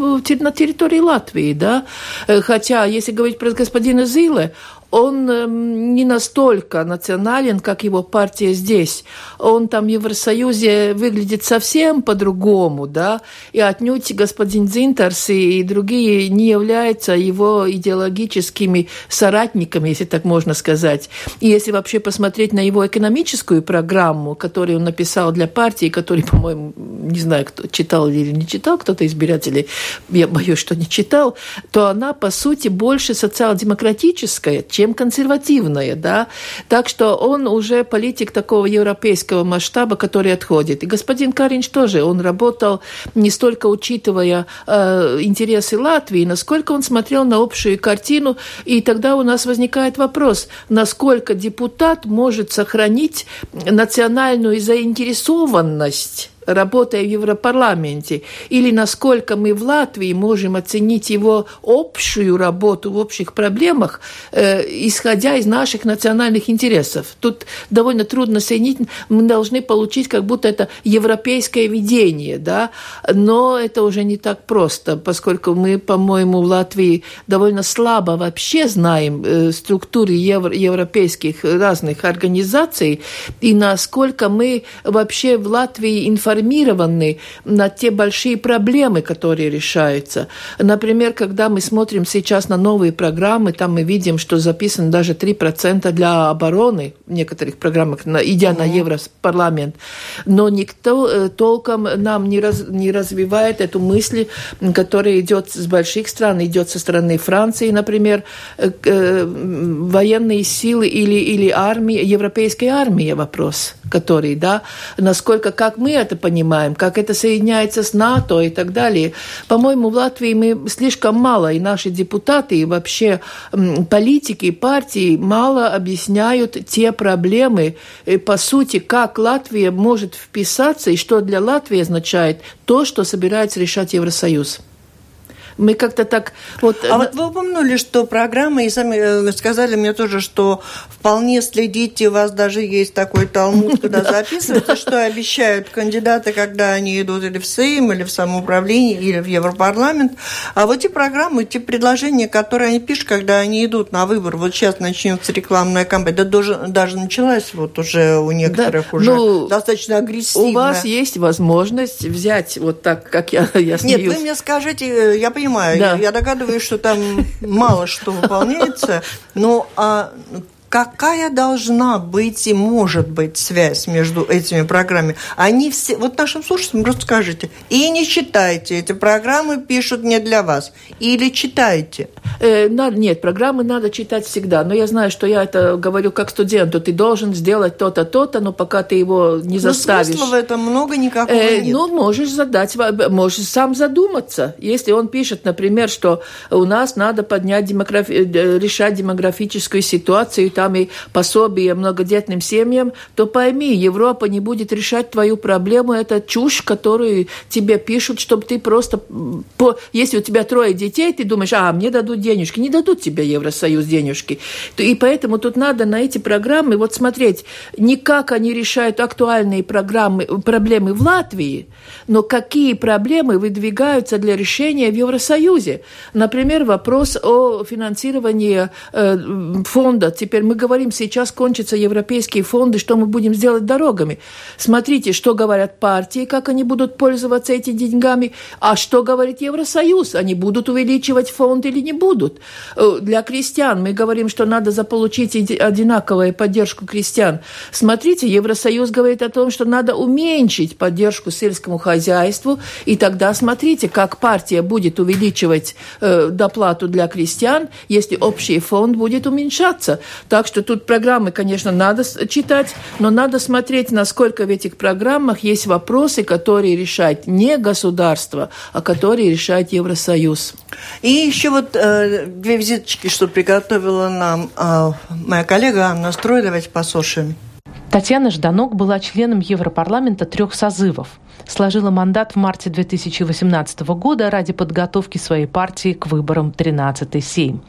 на территории Латвии, да, э, хотя, если говорить про господина Зиле, он эм, не настолько национален, как его партия здесь. Он там в Евросоюзе выглядит совсем по-другому, да, и отнюдь господин Зинтерс и другие не являются его идеологическими соратниками, если так можно сказать. И если вообще посмотреть на его экономическую программу, которую он написал для партии, который, по-моему, не знаю, кто читал или не читал, кто-то избирателей, я боюсь, что не читал, то она, по сути, больше социал-демократическая, чем консервативная, да, так что он уже политик такого европейского масштаба, который отходит. И господин Каринч тоже, он работал не столько учитывая э, интересы Латвии, насколько он смотрел на общую картину, и тогда у нас возникает вопрос, насколько депутат может сохранить национальную заинтересованность работая в Европарламенте, или насколько мы в Латвии можем оценить его общую работу в общих проблемах, э, исходя из наших национальных интересов. Тут довольно трудно соединить. Мы должны получить, как будто это европейское видение, да, но это уже не так просто, поскольку мы, по-моему, в Латвии довольно слабо вообще знаем э, структуры евро европейских разных организаций и насколько мы вообще в Латвии информируем информированы на те большие проблемы, которые решаются. Например, когда мы смотрим сейчас на новые программы, там мы видим, что записано даже 3% для обороны в некоторых программах, идя mm-hmm. на Европарламент. Но никто э, толком нам не, раз, не развивает эту мысль, которая идет с больших стран, идет со стороны Франции, например, э, э, военные силы или, или армии, европейская армия вопрос, который, да, насколько, как мы это понимаем, как это соединяется с НАТО и так далее. По-моему, в Латвии мы слишком мало, и наши депутаты, и вообще политики, партии мало объясняют те проблемы, по сути, как Латвия может вписаться и что для Латвии означает то, что собирается решать Евросоюз. Мы как-то так... Вот... А вот вы упомянули, что программа, и сами э, сказали мне тоже, что вполне следите, у вас даже есть такой талмуд, <laughs> куда записывается, что обещают кандидаты, когда они идут или в Сейм, или в самоуправление, или в Европарламент. А вот эти программы, те предложения, которые они пишут, когда они идут на выбор, вот сейчас начнется рекламная кампания, да даже, даже началась вот уже у некоторых да, уже ну, достаточно агрессивно. У вас есть возможность взять вот так, как я, <laughs> я смеюсь. Нет, вы мне скажите, э, я понимаю, понимаю. Да. Я, я догадываюсь, что там мало что выполняется. Но а какая должна быть и может быть связь между этими программами? Они все, вот нашим слушателям просто скажите, и не читайте, эти программы пишут не для вас, или читайте. Э, надо, нет, программы надо читать всегда, но я знаю, что я это говорю как студенту, ты должен сделать то-то, то-то, но пока ты его не но заставишь. смысла в этом много никакого э, нет. Ну, можешь задать, можешь сам задуматься. Если он пишет, например, что у нас надо поднять демографи... Э, решать демографическую ситуацию, там и пособие многодетным семьям, то пойми, Европа не будет решать твою проблему. Это чушь, которую тебе пишут, чтобы ты просто... По... Если у тебя трое детей, ты думаешь, а, мне дадут денежки. Не дадут тебе Евросоюз денежки. И поэтому тут надо на эти программы вот смотреть, не как они решают актуальные программы, проблемы в Латвии, но какие проблемы выдвигаются для решения в Евросоюзе. Например, вопрос о финансировании э, фонда. Теперь мы говорим, сейчас кончатся европейские фонды, что мы будем сделать дорогами. Смотрите, что говорят партии, как они будут пользоваться этими деньгами, а что говорит Евросоюз, они будут увеличивать фонд или не будут. Э, для крестьян мы говорим, что надо заполучить одинаковую поддержку крестьян. Смотрите, Евросоюз говорит о том, что надо уменьшить поддержку сельскому хозяйству, и тогда смотрите, как партия будет увеличивать э, доплату для крестьян, если общий фонд будет уменьшаться. Так что тут программы, конечно, надо читать, но надо смотреть, насколько в этих программах есть вопросы, которые решает не государство, а которые решает Евросоюз. И еще вот э, две визиточки, что приготовила нам э, моя коллега Анна Строй, давайте послушаем. Татьяна Жданок была членом Европарламента трех созывов. Сложила мандат в марте 2018 года ради подготовки своей партии к выборам 13-й Сейм.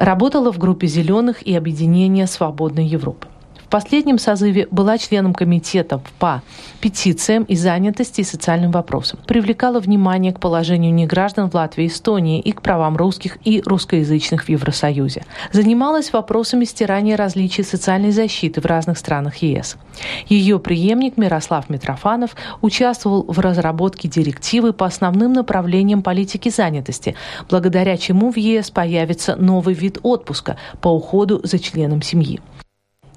Работала в группе «Зеленых» и объединения «Свободной Европы». Последнем созыве была членом комитета по петициям и занятости и социальным вопросам. Привлекала внимание к положению неграждан в Латвии и Эстонии и к правам русских и русскоязычных в Евросоюзе. Занималась вопросами стирания различий социальной защиты в разных странах ЕС. Ее преемник Мирослав Митрофанов участвовал в разработке директивы по основным направлениям политики занятости, благодаря чему в ЕС появится новый вид отпуска по уходу за членом семьи.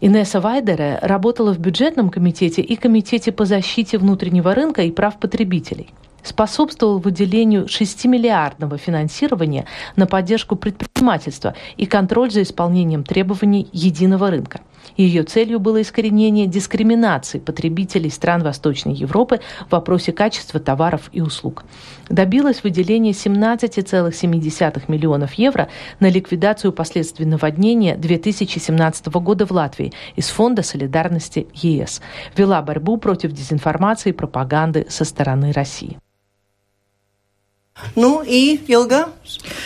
Инесса Вайдере работала в бюджетном комитете и комитете по защите внутреннего рынка и прав потребителей. Способствовал выделению 6-миллиардного финансирования на поддержку предпринимательства и контроль за исполнением требований единого рынка – ее целью было искоренение дискриминации потребителей стран Восточной Европы в вопросе качества товаров и услуг. Добилась выделения 17,7 миллионов евро на ликвидацию последствий наводнения 2017 года в Латвии из Фонда солидарности ЕС. Вела борьбу против дезинформации и пропаганды со стороны России. Ну и Елга?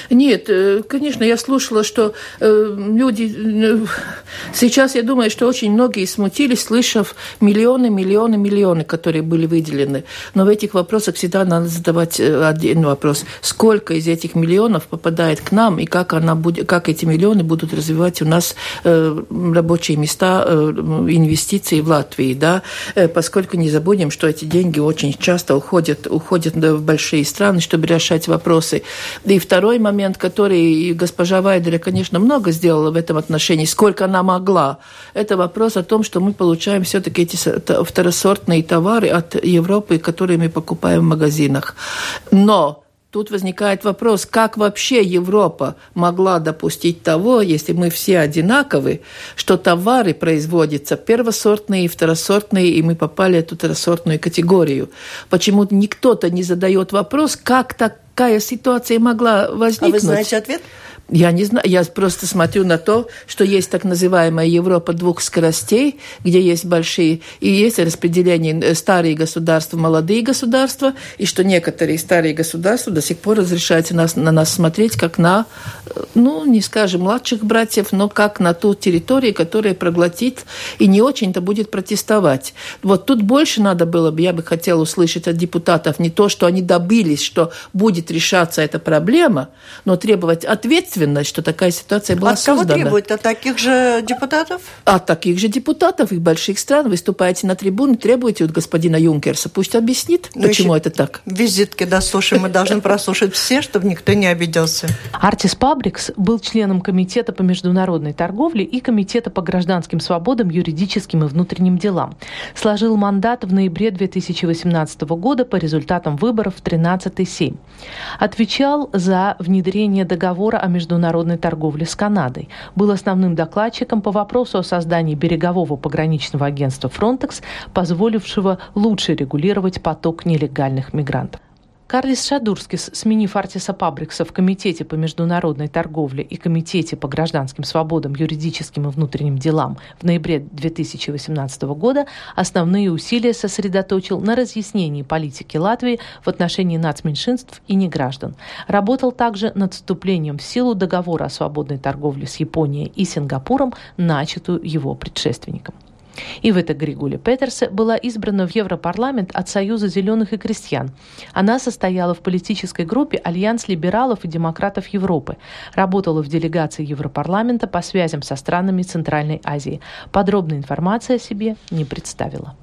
Нет, э, конечно, я слушала, что э, люди... Э, сейчас я думаю, что очень многие смутились, слышав миллионы, миллионы, миллионы, которые были выделены. Но в этих вопросах всегда надо задавать один вопрос. Сколько из этих миллионов попадает к нам, и как, она будет, как эти миллионы будут развивать у нас рабочие места, инвестиции в Латвии, да? Поскольку не забудем, что эти деньги очень часто уходят, уходят в большие страны, чтобы решать вопросы. И второй момент, который госпожа Вайделя, конечно, много сделала в этом отношении, сколько она могла, это вопрос о том, что мы получаем все-таки эти второсортные товары от Европы, которые мы покупаем в магазинах. Но Тут возникает вопрос, как вообще Европа могла допустить того, если мы все одинаковы, что товары производятся первосортные и второсортные, и мы попали в эту второсортную категорию. Почему никто-то не задает вопрос, как такая ситуация могла возникнуть? А вы знаете ответ? Я не знаю, я просто смотрю на то, что есть так называемая Европа двух скоростей, где есть большие, и есть распределение э, старые государства, молодые государства, и что некоторые старые государства до сих пор разрешают нас, на нас смотреть как на, э, ну, не скажем, младших братьев, но как на ту территорию, которая проглотит и не очень-то будет протестовать. Вот тут больше надо было бы, я бы хотела услышать от депутатов не то, что они добились, что будет решаться эта проблема, но требовать ответственности ответственность, что такая ситуация была От создана. кого требует? От таких же депутатов? От таких же депутатов из больших стран. Выступаете на трибуне, требуете от господина Юнкерса. Пусть объяснит, ну, почему это так. Визитки дослушаем. Мы должны прослушать все, чтобы никто не обиделся. Артис Пабрикс был членом Комитета по международной торговле и Комитета по гражданским свободам, юридическим и внутренним делам. Сложил мандат в ноябре 2018 года по результатам выборов в 13-7. Отвечал за внедрение договора о международной международной торговли с Канадой. Был основным докладчиком по вопросу о создании берегового пограничного агентства Frontex, позволившего лучше регулировать поток нелегальных мигрантов. Карлис Шадурскис, сменив Артиса Пабрикса в Комитете по международной торговле и Комитете по гражданским свободам, юридическим и внутренним делам в ноябре 2018 года, основные усилия сосредоточил на разъяснении политики Латвии в отношении нацменьшинств и неграждан. Работал также над вступлением в силу договора о свободной торговле с Японией и Сингапуром, начатую его предшественником. Ивета Григуля Петерсе была избрана в Европарламент от Союза зеленых и крестьян. Она состояла в политической группе Альянс либералов и демократов Европы. Работала в делегации Европарламента по связям со странами Центральной Азии. Подробная информация о себе не представила.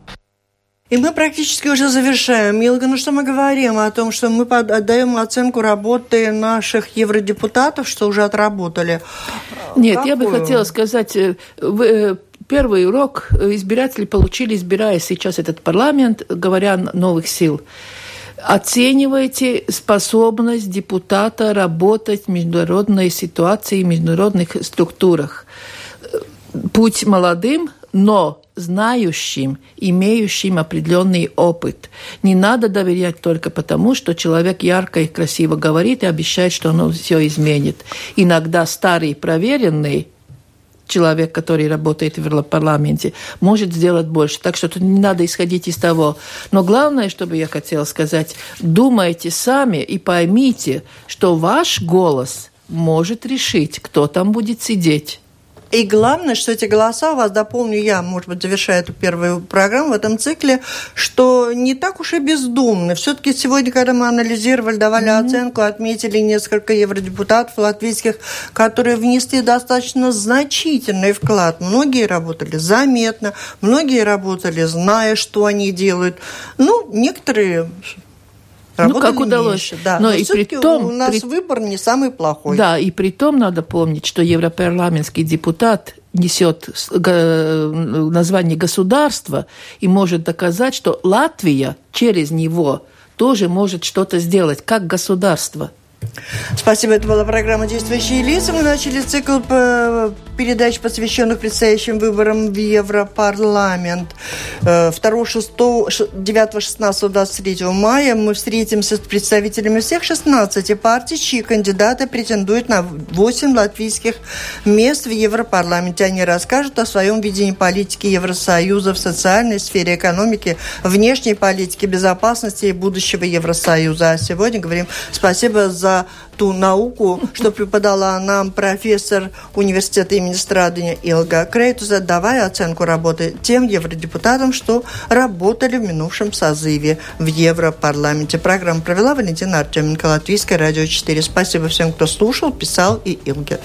И мы практически уже завершаем. Милга, ну что мы говорим о том, что мы отдаем оценку работы наших евродепутатов, что уже отработали? Нет, Какую? я бы хотела сказать, э, э, Первый урок избиратели получили, избирая сейчас этот парламент, говоря новых сил. Оценивайте способность депутата работать в международной ситуации, в международных структурах. Путь молодым, но знающим, имеющим определенный опыт. Не надо доверять только потому, что человек ярко и красиво говорит и обещает, что он все изменит. Иногда старый проверенный человек, который работает в парламенте, может сделать больше. Так что тут не надо исходить из того. Но главное, что бы я хотела сказать, думайте сами и поймите, что ваш голос может решить, кто там будет сидеть. И главное, что эти голоса у вас, дополню я, может быть, завершая эту первую программу в этом цикле, что не так уж и бездумны. Все-таки сегодня, когда мы анализировали, давали mm-hmm. оценку, отметили несколько евродепутатов латвийских, которые внесли достаточно значительный вклад. Многие работали заметно, многие работали, зная, что они делают. Ну, некоторые ну, как удалось. Меньше, да. Но, Но и при том, у нас при... выбор не самый плохой. Да, и при том надо помнить, что европарламентский депутат несет название государства и может доказать, что Латвия через него тоже может что-то сделать, как государство. Спасибо. Это была программа «Действующие лица». Мы начали цикл передач, посвященных предстоящим выборам в Европарламент. 2, 6, 9, 16, 23 мая мы встретимся с представителями всех 16 партий, чьи кандидаты претендуют на 8 латвийских мест в Европарламенте. Они расскажут о своем видении политики Евросоюза в социальной сфере экономики, внешней политики, безопасности и будущего Евросоюза. А сегодня говорим спасибо за ту науку, что преподала нам профессор университета имени Страдания Илга Крейтуза, давая оценку работы тем евродепутатам, что работали в минувшем созыве в Европарламенте. Программу провела Валентина Артеменко, Латвийское радио 4. Спасибо всем, кто слушал, писал и Илге.